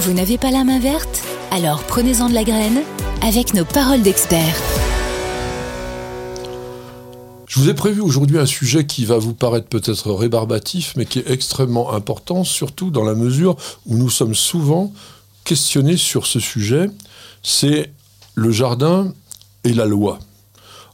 Vous n'avez pas la main verte? Alors prenez-en de la graine avec nos paroles d'experts. Je vous ai prévu aujourd'hui un sujet qui va vous paraître peut-être rébarbatif, mais qui est extrêmement important, surtout dans la mesure où nous sommes souvent questionnés sur ce sujet. C'est le jardin et la loi.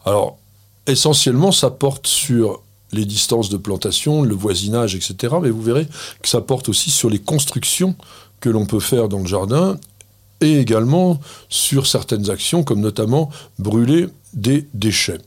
Alors, essentiellement, ça porte sur les distances de plantation, le voisinage, etc. Mais vous verrez que ça porte aussi sur les constructions que l'on peut faire dans le jardin et également sur certaines actions comme notamment brûler des déchets.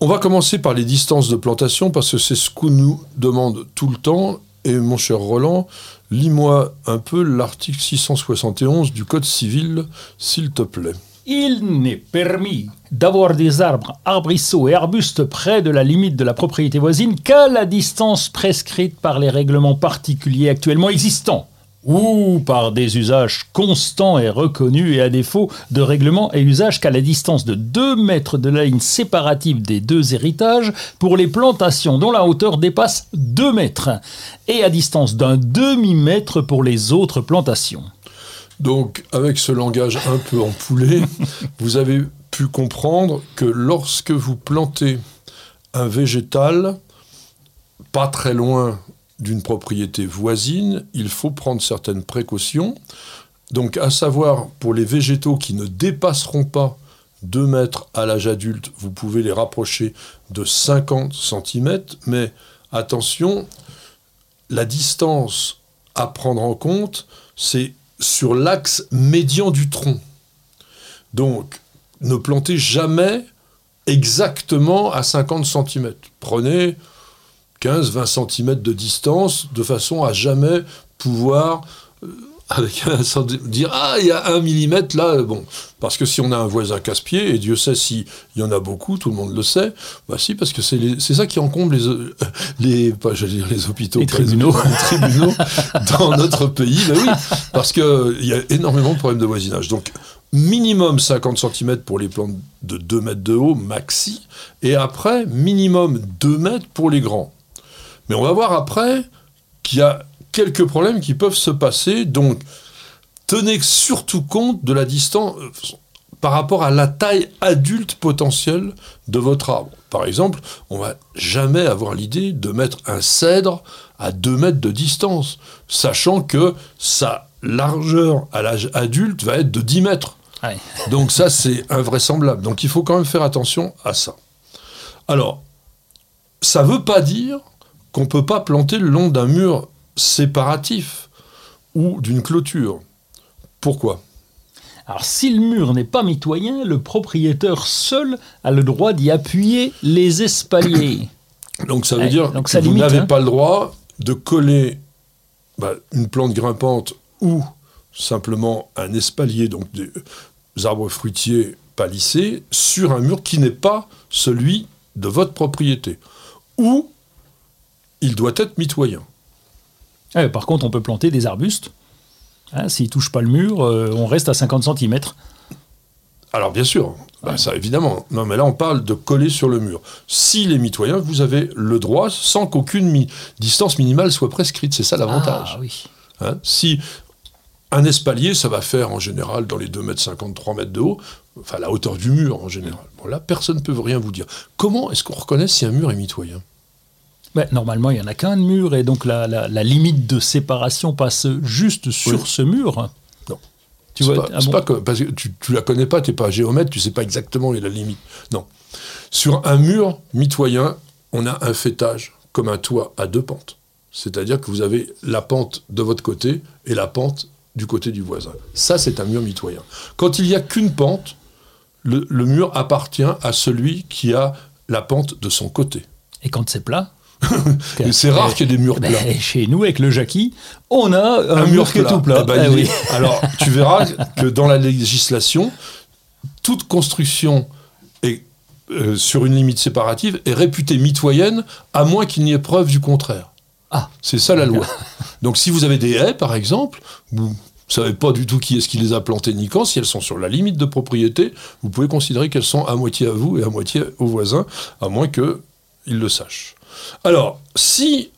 On va commencer par les distances de plantation parce que c'est ce qu'on nous demande tout le temps. Et mon cher Roland, lis-moi un peu l'article 671 du Code civil, s'il te plaît. Il n'est permis d'avoir des arbres, arbrisseaux et arbustes près de la limite de la propriété voisine qu'à la distance prescrite par les règlements particuliers actuellement existants ou par des usages constants et reconnus et à défaut de règlements et usages qu'à la distance de 2 mètres de la ligne séparative des deux héritages pour les plantations dont la hauteur dépasse 2 mètres et à distance d'un demi-mètre pour les autres plantations. Donc, avec ce langage un peu empoulé, vous avez comprendre que lorsque vous plantez un végétal pas très loin d'une propriété voisine, il faut prendre certaines précautions. Donc, à savoir, pour les végétaux qui ne dépasseront pas 2 mètres à l'âge adulte, vous pouvez les rapprocher de 50 cm, mais attention, la distance à prendre en compte, c'est sur l'axe médian du tronc. Donc, ne plantez jamais exactement à 50 cm. Prenez 15-20 cm de distance, de façon à jamais pouvoir euh, avec un, dire ah il y a un millimètre là bon. Parce que si on a un voisin casse-pied et Dieu sait s'il y en a beaucoup tout le monde le sait bah si parce que c'est ça qui encombre les euh, les pas dire les hôpitaux les tribunaux, les tribunaux dans notre pays bah oui. Parce que il y a énormément de problèmes de voisinage. Donc minimum 50 cm pour les plantes de 2 mètres de haut maxi et après minimum 2 mètres pour les grands mais on va voir après qu'il y a quelques problèmes qui peuvent se passer. Donc, tenez surtout compte de la distance euh, par rapport à la taille adulte potentielle de votre arbre. Par exemple, on va jamais avoir l'idée de mettre un cèdre à 2 mètres de distance, sachant que sa largeur à l'âge adulte va être de 10 mètres. Donc ça, c'est invraisemblable. Donc il faut quand même faire attention à ça. Alors, ça ne veut pas dire qu'on ne peut pas planter le long d'un mur séparatif ou d'une clôture. Pourquoi? Alors si le mur n'est pas mitoyen, le propriétaire seul a le droit d'y appuyer les espaliers. Donc ça veut dire que vous n'avez hein. pas le droit de coller bah, une plante grimpante ou simplement un espalier, donc des arbres fruitiers palissés, sur un mur qui n'est pas celui de votre propriété. Ou il doit être mitoyen. Eh, par contre, on peut planter des arbustes. Hein, S'ils ne touchent pas le mur, euh, on reste à 50 cm. Alors bien sûr, bah, ça évidemment. Non, mais là on parle de coller sur le mur. S'il est mitoyen, vous avez le droit sans qu'aucune distance minimale soit prescrite. C'est ça l'avantage. Ah oui. Hein, si un espalier, ça va faire en général dans les 2 mètres 50, 3 mètres de haut, enfin la hauteur du mur en général. Bon là, personne ne peut rien vous dire. Comment est-ce qu'on reconnaît si un mur est mitoyen? Normalement, il n'y en a qu'un de mur, et donc la, limite de séparation passe juste sur ce mur. Non. Tu vois, pas, pas que, parce que tu, ne la connais pas, tu n'es pas géomètre, tu sais pas exactement où est la limite. Non. Sur un mur mitoyen, on a un fêtage comme un toit à deux pentes. C'est-à-dire que vous avez la pente de votre côté et la pente du côté du voisin. Ça, c'est un mur mitoyen. Quand il n'y a qu'une pente, le, le mur appartient à celui qui a la pente de son côté. Et quand c'est plat c'est rare qu'il y ait des murs ben, plats. chez nous, avec le Jackie, on a un, mur, qui est tout plat. Eh ben, oui. Alors, tu verras que dans la législation, toute construction est, euh, sur une limite séparative est réputée mitoyenne, à moins qu'il n'y ait preuve du contraire. Ah. C'est ça la loi. Donc, si vous avez des haies, par exemple, vous ne savez pas du tout qui est-ce qui les a plantées ni quand, si elles sont sur la limite de propriété, vous pouvez considérer qu'elles sont à moitié à vous et à moitié aux voisins, à moins qu'ils le sachent. Alors, si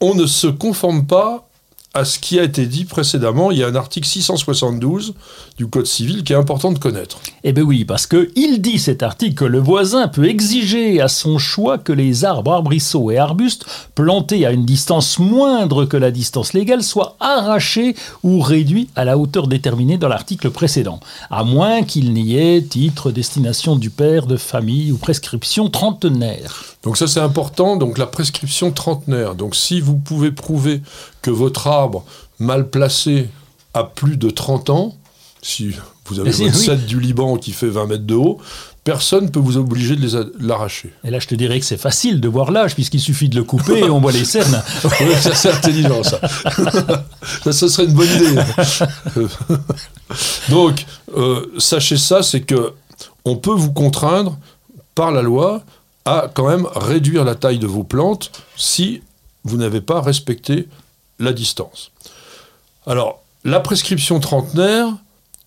on ne se conforme pas à ce qui a été dit précédemment. Il y a un article 672 du Code civil qui est important de connaître. Eh bien oui, parce que il dit cet article que le voisin peut exiger à son choix que les arbres, arbrisseaux et arbustes plantés à une distance moindre que la distance légale soient arrachés ou réduits à la hauteur déterminée dans l'article précédent, à moins qu'il n'y ait titre, destination du père de famille ou prescription trentenaire. Donc ça c'est important, donc la prescription trentenaire. Donc si vous pouvez prouver que votre arbre mal placé a plus de 30 ans, si vous avez si, votre oui. du Liban qui fait 20 mètres de haut, personne ne peut vous obliger de l'arracher. Et là, je te dirais que c'est facile de voir l'âge, puisqu'il suffit de le couper et on voit les cernes. Oui, ça c'est intelligent ça. ça. ça serait une bonne idée. Donc, euh, sachez ça, c'est que on peut vous contraindre par la loi à quand même réduire la taille de vos plantes si vous n'avez pas respecté la distance. Alors, la prescription trentenaire,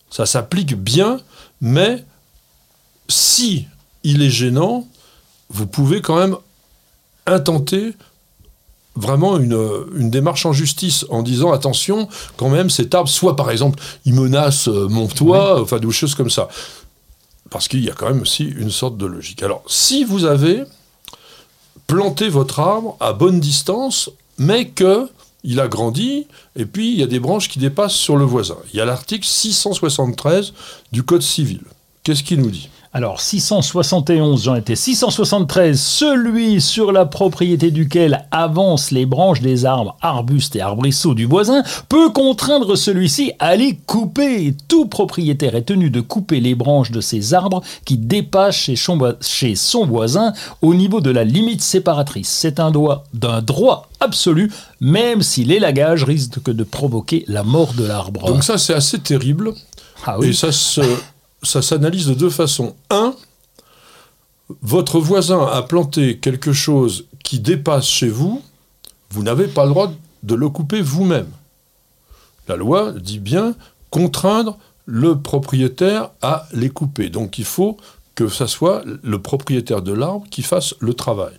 ça s'applique bien, mais si il est gênant, vous pouvez quand même intenter vraiment une, une démarche en justice en disant attention, quand même, cet arbre, soit par exemple, il menace euh, mon toit, enfin des choses comme ça. Parce qu'il y a quand même aussi une sorte de logique. Alors, si vous avez planté votre arbre à bonne distance, mais que il a grandi, et puis il y a des branches qui dépassent sur le voisin. Il y a l'article 673 du Code civil. Qu'est-ce qu'il nous dit? Alors, 671, j'en étais 673, celui sur la propriété duquel avancent les branches des arbres, arbustes et arbrisseaux du voisin, peut contraindre celui-ci à les couper. Tout propriétaire est tenu de couper les branches de ces arbres qui dépassent chez son, voi- chez son voisin au niveau de la limite séparatrice. C'est un droit d'un droit absolu, même si l'élagage risque de provoquer la mort de l'arbre. Donc ça, c'est assez terrible. ah Et oui. ça, se- ça s'analyse de deux façons. Un, votre voisin a planté quelque chose qui dépasse chez vous, vous n'avez pas le droit de le couper vous-même. La loi dit bien contraindre le propriétaire à les couper. Donc il faut que ça soit le propriétaire de l'arbre qui fasse le travail.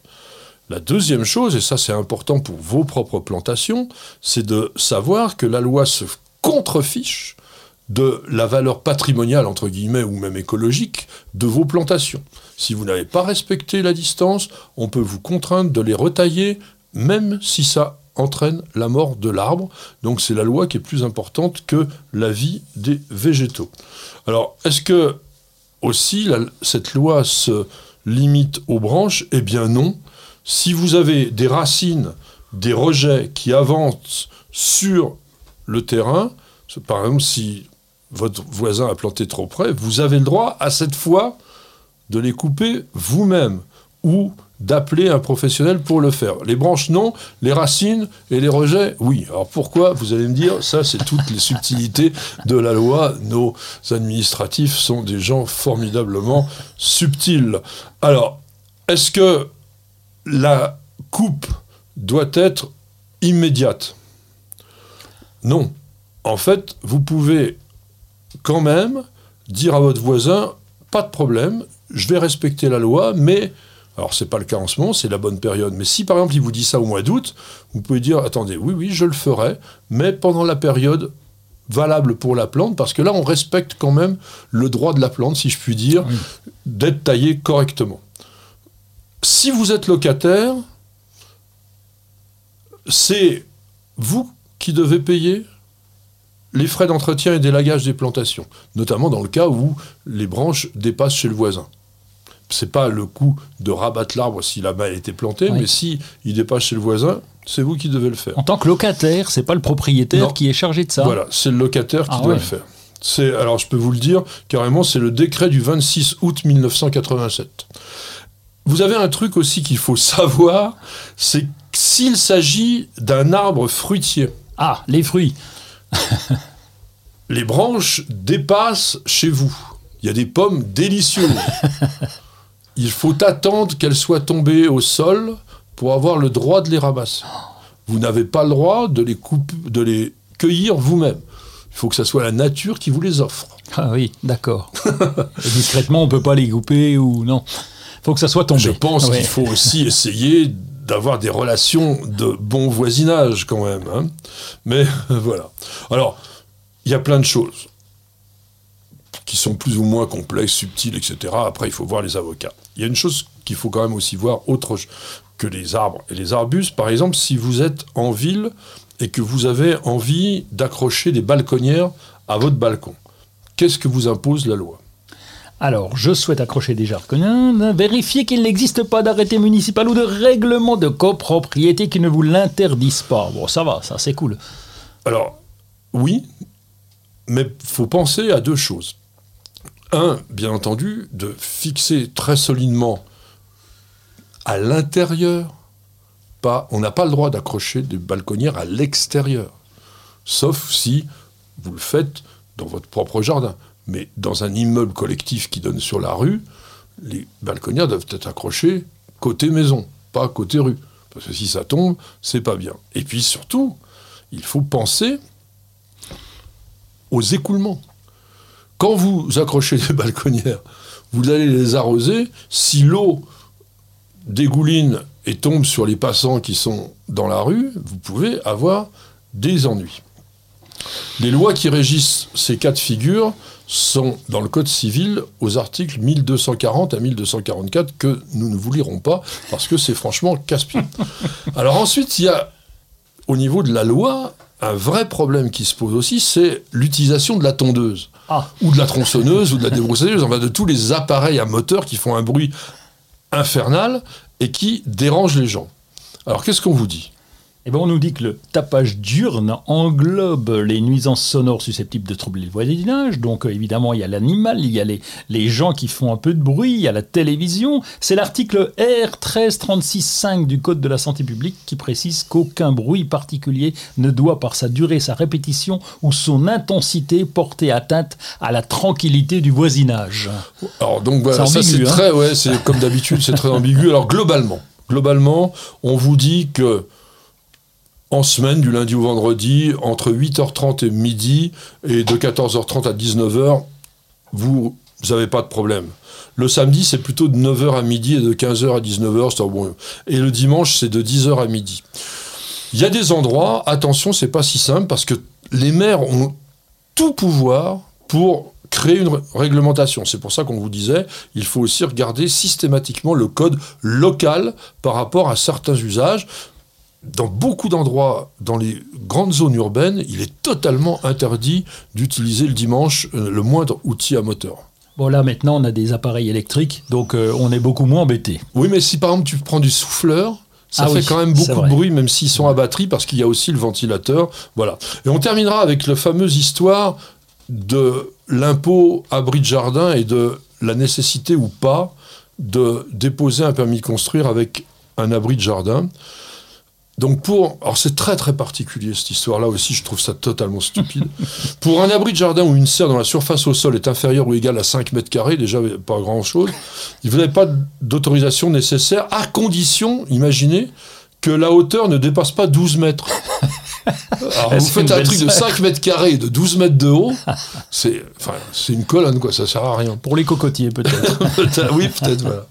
La deuxième chose, et ça c'est important pour vos propres plantations, c'est de savoir que la loi se contrefiche de la valeur patrimoniale, entre guillemets, ou même écologique, de vos plantations. Si vous n'avez pas respecté la distance, on peut vous contraindre de les retailler, même si ça entraîne la mort de l'arbre. Donc c'est la loi qui est plus importante que la vie des végétaux. Alors, est-ce que aussi cette loi se limite aux branches? Eh bien non. Si vous avez des racines, des rejets qui avancent sur le terrain, par exemple si votre voisin a planté trop près, vous avez le droit à cette fois de les couper vous-même ou d'appeler un professionnel pour le faire. Les branches, non. Les racines et les rejets, oui. Alors pourquoi Vous allez me dire, ça, c'est toutes les subtilités de la loi. Nos administratifs sont des gens formidablement subtils. Alors, est-ce que la coupe doit être immédiate? Non. En fait, vous pouvez quand même dire à votre voisin, pas de problème, je vais respecter la loi, mais alors c'est pas le cas en ce moment, c'est la bonne période. Mais si par exemple il vous dit ça au mois d'août, vous pouvez dire attendez, oui oui, je le ferai, mais pendant la période valable pour la plante, parce que là on respecte quand même le droit de la plante, si je puis dire, Oui. d'être taillée correctement. Si vous êtes locataire, c'est vous qui devez payer les frais d'entretien et d'élagage des plantations, notamment dans le cas où les branches dépassent chez le voisin. C'est pas le coût de rabattre l'arbre s'il a mal été planté, Oui. mais si il dépasse chez le voisin, c'est vous qui devez le faire. En tant que locataire, c'est pas le propriétaire Non. qui est chargé de ça. Voilà, c'est le locataire qui Ah doit ouais. le faire. C'est, alors je peux vous le dire, carrément, c'est le décret du 26 août 1987. Vous avez un truc aussi qu'il faut savoir, c'est s'il s'agit d'un arbre fruitier, Ah, les fruits. les branches dépassent chez vous. Il y a des pommes délicieuses. Il faut attendre qu'elles soient tombées au sol pour avoir le droit de les ramasser. Vous n'avez pas le droit de les, couper, de les cueillir vous-même. Il faut que ce soit la nature qui vous les offre. Ah oui, d'accord. Discrètement, on peut pas les couper ou non. faut que ça soit tombé. Je pense Ouais. qu'il faut aussi essayer d'avoir des relations de bon voisinage quand même. hein. Mais voilà. Alors, il y a plein de choses qui sont plus ou moins complexes, subtiles, etc. Après, il faut voir les avocats. Il y a une chose qu'il faut quand même aussi voir, autre que les arbres et les arbustes. Par exemple, si vous êtes en ville et que vous avez envie d'accrocher des balconnières à votre balcon, qu'est-ce que vous impose la loi? Alors, je souhaite accrocher des jargons, vérifier qu'il n'existe pas d'arrêté municipal ou de règlement de copropriété qui ne vous l'interdisent pas. Bon, ça va, ça c'est cool. Alors, oui, mais faut penser à deux choses. Un, bien entendu, de fixer très solidement à l'intérieur. Pas, on n'a pas le droit d'accrocher des balconnières à l'extérieur. Sauf si vous le faites dans votre propre jardin. Mais dans un immeuble collectif qui donne sur la rue, les balconnières doivent être accrochées côté maison, pas côté rue. Parce que si ça tombe, c'est pas bien. Et puis surtout, il faut penser aux écoulements. Quand vous accrochez des balconnières, vous allez les arroser. Si l'eau dégouline et tombe sur les passants qui sont dans la rue, vous pouvez avoir des ennuis. Les lois qui régissent ces cas de figure sont dans le Code civil aux articles 1240 à 1244 que nous ne vous lirons pas parce que c'est franchement casse-pied. Alors ensuite, il y a au niveau de la loi un vrai problème qui se pose aussi, c'est l'utilisation de la tondeuse Ah, ou de la tronçonneuse ou de la débroussailleuse, enfin de tous les appareils à moteur qui font un bruit infernal et qui dérangent les gens. Alors qu'est-ce qu'on vous dit? Eh ben, on nous dit que le tapage diurne englobe les nuisances sonores susceptibles de troubler le voisinage. Donc, euh, évidemment, il y a l'animal, il y a les, les gens qui font un peu de bruit, il y a la télévision. C'est l'article R 1336.5 du Code de la santé publique qui précise qu'aucun bruit particulier ne doit, par sa durée, sa répétition ou son intensité, porter atteinte à la tranquillité du voisinage. Alors donc ça c'est hein. très, ouais, c'est comme d'habitude, c'est très ambigu. Alors globalement, globalement, on vous dit que en semaine, du lundi au vendredi, entre 8h30 et midi, et de 14h30 à 19h, vous n'avez pas de problème. Le samedi, c'est plutôt de 9h à midi et de 15h à 19h. c'est bon. Et le dimanche, c'est de 10h à midi. Il y a des endroits, attention, c'est pas si simple, parce que les maires ont tout pouvoir pour créer une ré- réglementation. C'est pour ça qu'on vous disait, il faut aussi regarder systématiquement le code local par rapport à certains usages. Dans beaucoup d'endroits, dans les grandes zones urbaines, il est totalement interdit d'utiliser le dimanche euh, le moindre outil à moteur. Bon, là, maintenant, on a des appareils électriques, donc euh, on est beaucoup moins embêtés. Oui, mais si par exemple tu prends du souffleur, ça Ah fait oui, quand même beaucoup de bruit, même s'ils sont à batterie, parce qu'il y a aussi le ventilateur. Voilà. Et on terminera avec la fameuse histoire de l'impôt abri de jardin et de la nécessité ou pas de déposer un permis de construire avec un abri de jardin. Donc pour, alors c'est très très particulier cette histoire-là aussi, je trouve ça totalement stupide. pour un abri de jardin où une serre dont la surface au sol est inférieure ou égale à 5 mètres carrés, déjà pas grand-chose, vous n'avez pas d'autorisation nécessaire à condition, imaginez, que la hauteur ne dépasse pas 12 mètres. Alors vous faites un truc de serre. 5 mètres carrés, de 12 mètres de haut, c'est enfin, une colonne, quoi, ça sert à rien. Pour les cocotiers, peut-être. Peut-être, oui, peut-être, voilà.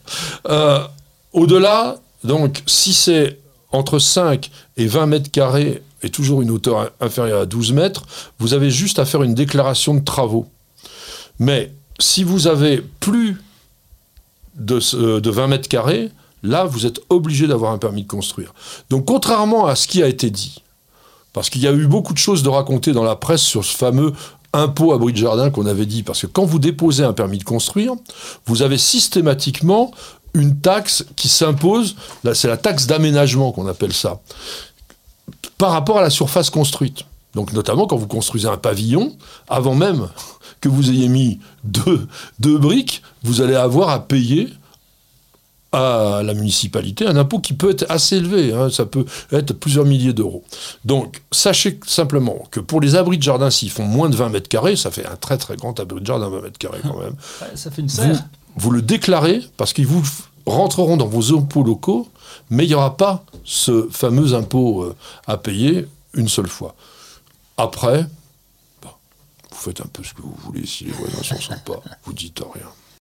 Euh, Au-delà, donc, si c'est entre 5 et 20 mètres carrés et toujours une hauteur in- inférieure à 12 mètres, vous avez juste à faire une déclaration de travaux. Mais si vous avez plus de, ce- de 20 mètres carrés, là, vous êtes obligé d'avoir un permis de construire. Donc, contrairement à ce qui a été dit, parce qu'il y a eu beaucoup de choses de raconter dans la presse sur ce fameux impôt abri de jardin qu'on avait dit. Parce que quand vous déposez un permis de construire, vous avez systématiquement une taxe qui s'impose. Là, c'est la taxe d'aménagement qu'on appelle ça. Par rapport à la surface construite. Donc, notamment quand vous construisez un pavillon, avant même que vous ayez mis deux, deux briques, vous allez avoir à payer à la municipalité un impôt qui peut être assez élevé, hein, ça peut être plusieurs milliers d'euros. Donc, sachez simplement que pour les abris de jardin, s'ils font moins de 20 mètres carrés, ça fait un très très grand abri de jardin, 20 mètres carrés quand même, ça fait une serre. vous le déclarez parce qu'ils vous rentreront dans vos impôts locaux, mais il n'y aura pas ce fameux impôt euh, à payer une seule fois. Après, bah, vous faites un peu ce que vous voulez, si les voisins sont sympas, vous dites rien.